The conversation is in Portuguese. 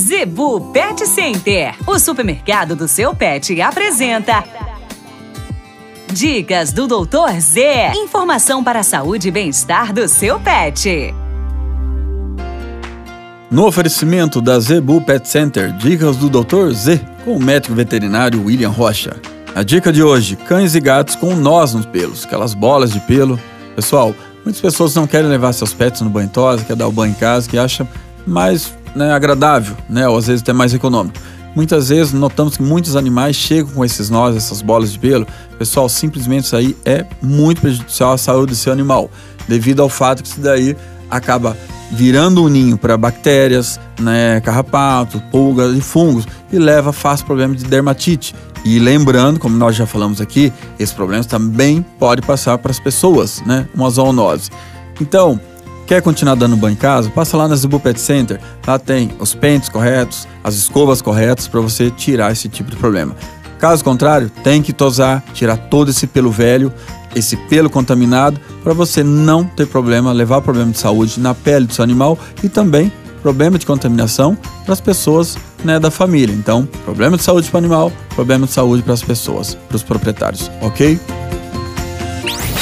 Zebu Pet Center, o supermercado do seu pet, apresenta. Dicas do Doutor Z. Informação para a saúde e bem-estar do seu pet. No oferecimento da Zebu Pet Center, dicas do Dr. Z, com o médico veterinário William Rocha. A dica de hoje: cães e gatos com nós nos pelos, aquelas bolas de pelo. Pessoal, muitas pessoas não querem levar seus pets no banho tosa, quer dar o banho em casa, que acha mais né, agradável, né, ou às vezes até mais econômico. Muitas vezes notamos que muitos animais chegam com esses nós, essas bolas de pelo. Pessoal, simplesmente isso aí é muito prejudicial à saúde do seu animal, devido ao fato que isso daí acaba virando um ninho para bactérias, né, carrapato, pulgas e fungos e leva a fácil problema de dermatite. E lembrando, como nós já falamos aqui, esses problemas também podem passar para as pessoas, né, uma zoonose. Então, Quer continuar dando banho em casa? Passa lá na Zebu Pet Center. Lá tem os pentes corretos, as escovas corretas para você tirar esse tipo de problema. Caso contrário, tem que tosar, tirar todo esse pelo velho, esse pelo contaminado, para você não ter problema, levar problema de saúde na pele do seu animal e também problema de contaminação para as pessoas né, da família. Então, problema de saúde para o animal, problema de saúde para as pessoas, para os proprietários, ok?